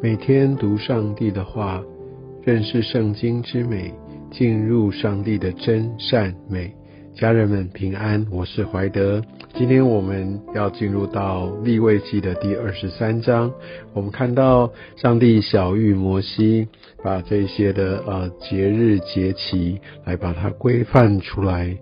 每天读上帝的话，认识圣经之美，进入上帝的真善美。家人们平安，我是怀德。今天我们要进入到立位记的第二十三章。我们看到上帝小谕摩西，把这些的呃节日节期来把它规范出来。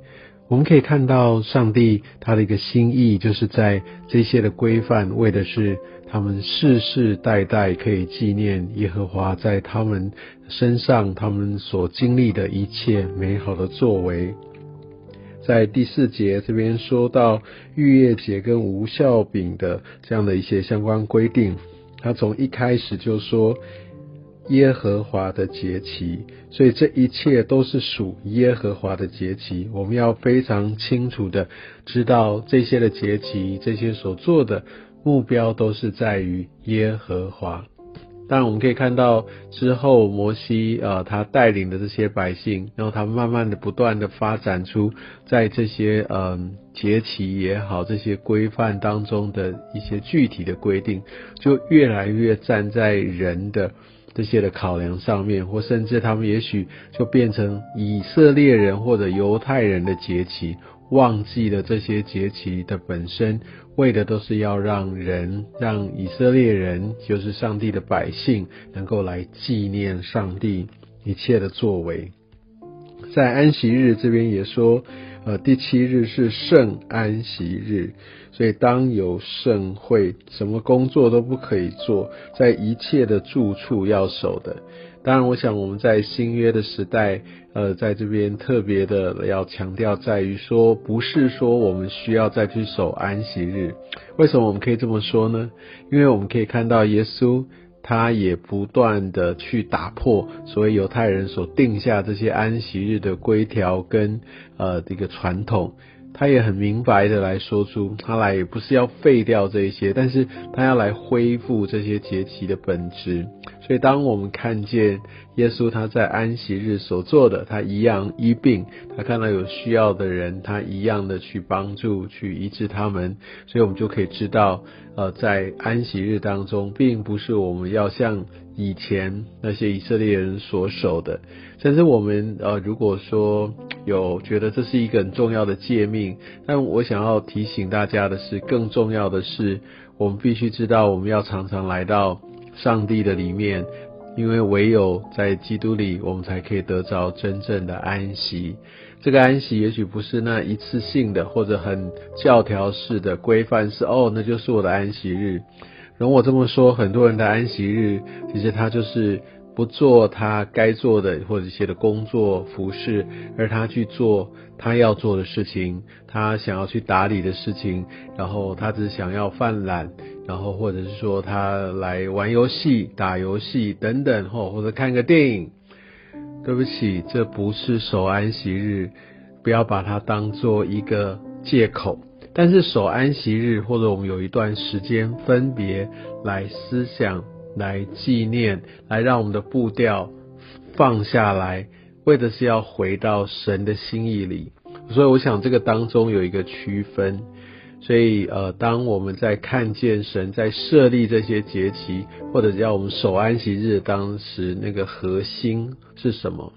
我们可以看到上帝他的一个心意，就是在这些的规范，为的是他们世世代代可以纪念耶和华在他们身上他们所经历的一切美好的作为。在第四节这边说到逾越节跟无效饼的这样的一些相关规定，他从一开始就说。耶和华的节期，所以这一切都是属耶和华的节期。我们要非常清楚的知道这些的节期，这些所做的目标都是在于耶和华。当然，我们可以看到之后摩西呃，他带领的这些百姓，然后他慢慢的不断的发展出在这些嗯节期也好，这些规范当中的一些具体的规定，就越来越站在人的。这些的考量上面，或甚至他们也许就变成以色列人或者犹太人的节期，忘记了这些节期的本身，为的都是要让人，让以色列人，就是上帝的百姓，能够来纪念上帝一切的作为。在安息日这边也说。呃，第七日是圣安息日，所以当有盛会，什么工作都不可以做，在一切的住处要守的。当然，我想我们在新约的时代，呃，在这边特别的要强调在于说，不是说我们需要再去守安息日。为什么我们可以这么说呢？因为我们可以看到耶稣。他也不断的去打破所谓犹太人所定下这些安息日的规条跟呃这个传统，他也很明白的来说出，他来也不是要废掉这一些，但是他要来恢复这些节期的本质。所以，当我们看见耶稣他在安息日所做的，他一样医病，他看到有需要的人，他一样的去帮助、去医治他们。所以我们就可以知道，呃，在安息日当中，并不是我们要像以前那些以色列人所守的。甚至我们呃，如果说有觉得这是一个很重要的诫命，但我想要提醒大家的是，更重要的是，我们必须知道，我们要常常来到。上帝的里面，因为唯有在基督里，我们才可以得着真正的安息。这个安息也许不是那一次性的，或者很教条式的规范式哦，那就是我的安息日。容我这么说，很多人的安息日，其实他就是不做他该做的或者一些的工作服饰，而他去做他要做的事情，他想要去打理的事情，然后他只想要犯懒。然后，或者是说他来玩游戏、打游戏等等，或或者看个电影。对不起，这不是守安息日，不要把它当做一个借口。但是守安息日，或者我们有一段时间分别来思想、来纪念、来让我们的步调放下来，为的是要回到神的心意里。所以，我想这个当中有一个区分。所以，呃，当我们在看见神在设立这些节期，或者叫我们守安息日，当时那个核心是什么？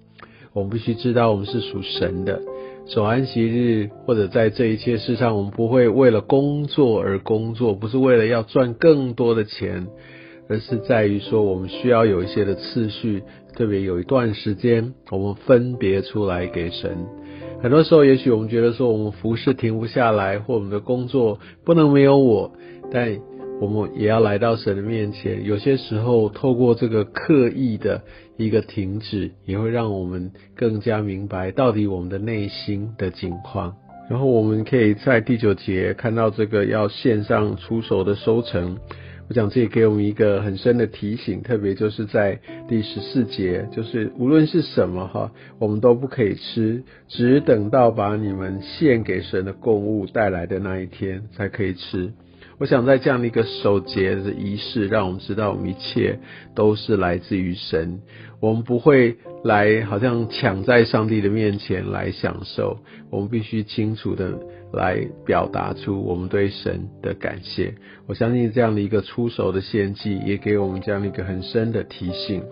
我们必须知道，我们是属神的。守安息日，或者在这一切事上，我们不会为了工作而工作，不是为了要赚更多的钱，而是在于说，我们需要有一些的次序，特别有一段时间，我们分别出来给神。很多时候，也许我们觉得说我们服侍停不下来，或我们的工作不能没有我，但我们也要来到神的面前。有些时候，透过这个刻意的一个停止，也会让我们更加明白到底我们的内心的境况。然后，我们可以在第九节看到这个要线上出手的收成。我想这也给我们一个很深的提醒，特别就是在第十四节，就是无论是什么哈，我们都不可以吃，只等到把你们献给神的供物带来的那一天才可以吃。我想在这样的一个守节的仪式，让我们知道我们一切都是来自于神，我们不会来好像抢在上帝的面前来享受，我们必须清楚的来表达出我们对神的感谢。我相信这样的一个出手的献祭，也给我们这样的一个很深的提醒。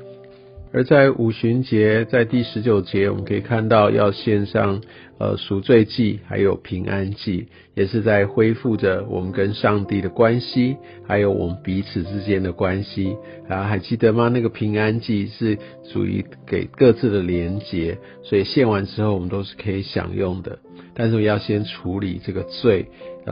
而在五旬节，在第十九节，我们可以看到要献上呃赎罪祭，还有平安祭，也是在恢复着我们跟上帝的关系，还有我们彼此之间的关系啊，还记得吗？那个平安祭是属于给各自的连结，所以献完之后，我们都是可以享用的。但是要先处理这个罪，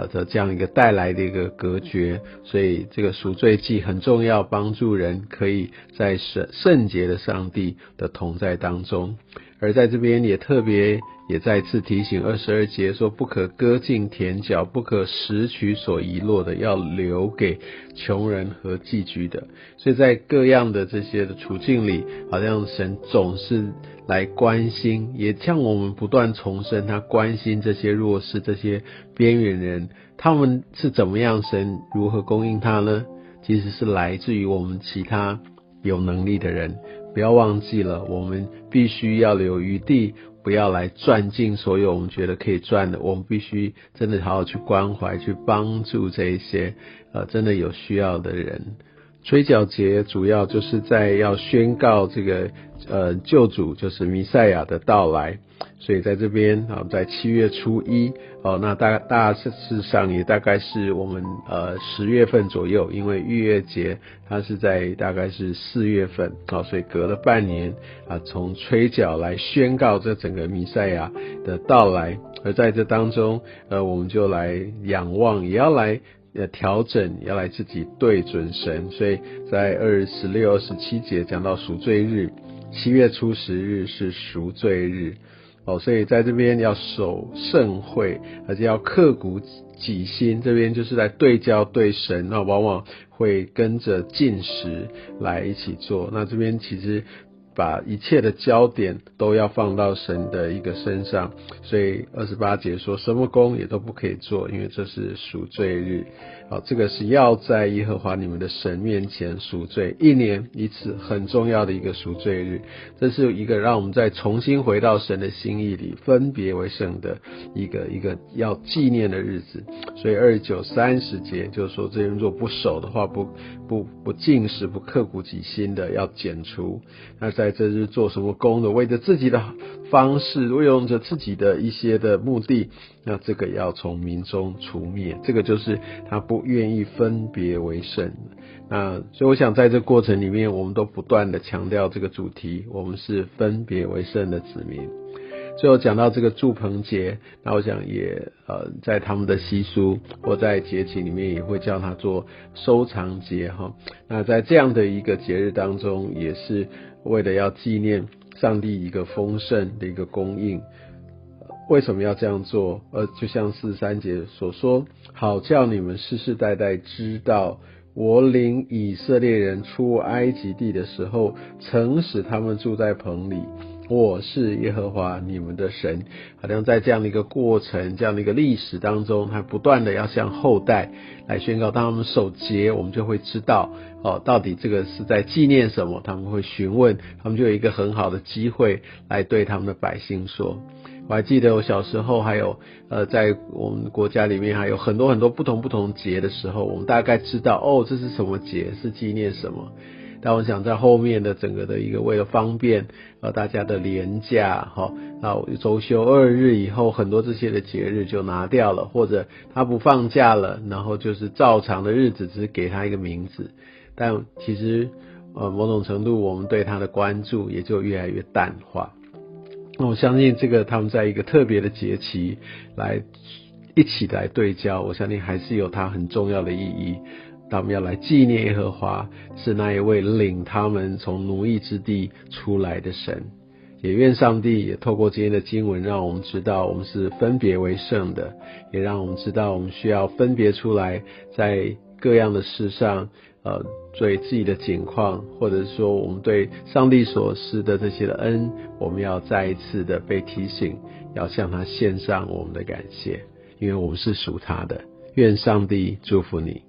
的这样一个带来的一个隔绝，所以这个赎罪祭很重要，帮助人可以在圣圣洁的上帝的同在当中。而在这边也特别也再次提醒二十二节说，不可割尽田角，不可拾取所遗落的，要留给穷人和寄居的。所以在各样的这些的处境里，好像神总是来关心，也向我们不断重申他关心这些弱势、这些边缘人，他们是怎么样，神如何供应他呢？其实是来自于我们其他有能力的人。不要忘记了，我们必须要留余地，不要来赚尽所有我们觉得可以赚的。我们必须真的好好去关怀、去帮助这一些呃真的有需要的人。吹角节主要就是在要宣告这个呃救主就是弥赛亚的到来，所以在这边啊，在七月初一哦，那大大事实上也大概是我们呃十月份左右，因为逾越节它是在大概是四月份啊，所以隔了半年啊，从吹角来宣告这整个弥赛亚的到来，而在这当中呃，我们就来仰望，也要来。要调整，要来自己对准神，所以在二十六、二十七节讲到赎罪日，七月初十日是赎罪日哦，所以在这边要守盛会，而且要刻骨己心，这边就是在对焦对神，那往往会跟着进食来一起做，那这边其实。把一切的焦点都要放到神的一个身上，所以二十八节说什么功也都不可以做，因为这是赎罪日。好，这个是要在耶和华你们的神面前赎罪，一年一次很重要的一个赎罪日。这是一个让我们再重新回到神的心意里，分别为圣的一个一个要纪念的日子。所以二十九、三十节就是说，这人若不守的话，不不不进食，不刻骨己心的，要剪除。那在这日做什么工的，为着自己的方式，为用着自己的一些的目的，那这个要从民中除灭。这个就是他不愿意分别为圣。那所以我想在这过程里面，我们都不断的强调这个主题：我们是分别为圣的子民。最后讲到这个祝棚节，那我想也呃，在他们的习俗或在节庆里面，也会叫它做收藏节哈。那在这样的一个节日当中，也是为了要纪念上帝一个丰盛的一个供应。为什么要这样做？呃，就像四三节所说，好叫你们世世代代知道，我领以色列人出埃及地的时候，曾使他们住在棚里。我是耶和华你们的神，好像在这样的一个过程、这样的一个历史当中，他不断的要向后代来宣告。当他们守节，我们就会知道哦，到底这个是在纪念什么？他们会询问，他们就有一个很好的机会来对他们的百姓说。我还记得我小时候，还有呃，在我们国家里面还有很多很多不同不同节的时候，我们大概知道哦，这是什么节，是纪念什么。但我想在后面的整个的一个为了方便呃大家的廉价哈，那周休二日以后，很多这些的节日就拿掉了，或者他不放假了，然后就是照常的日子，只是给他一个名字。但其实呃某种程度，我们对他的关注也就越来越淡化。那我相信这个他们在一个特别的节期来一起来对焦，我相信还是有它很重要的意义。他们要来纪念耶和华，是那一位领他们从奴役之地出来的神。也愿上帝也透过今天的经文，让我们知道我们是分别为圣的，也让我们知道我们需要分别出来，在各样的事上，呃，对自己的境况，或者说我们对上帝所施的这些的恩，我们要再一次的被提醒，要向他献上我们的感谢，因为我们是属他的。愿上帝祝福你。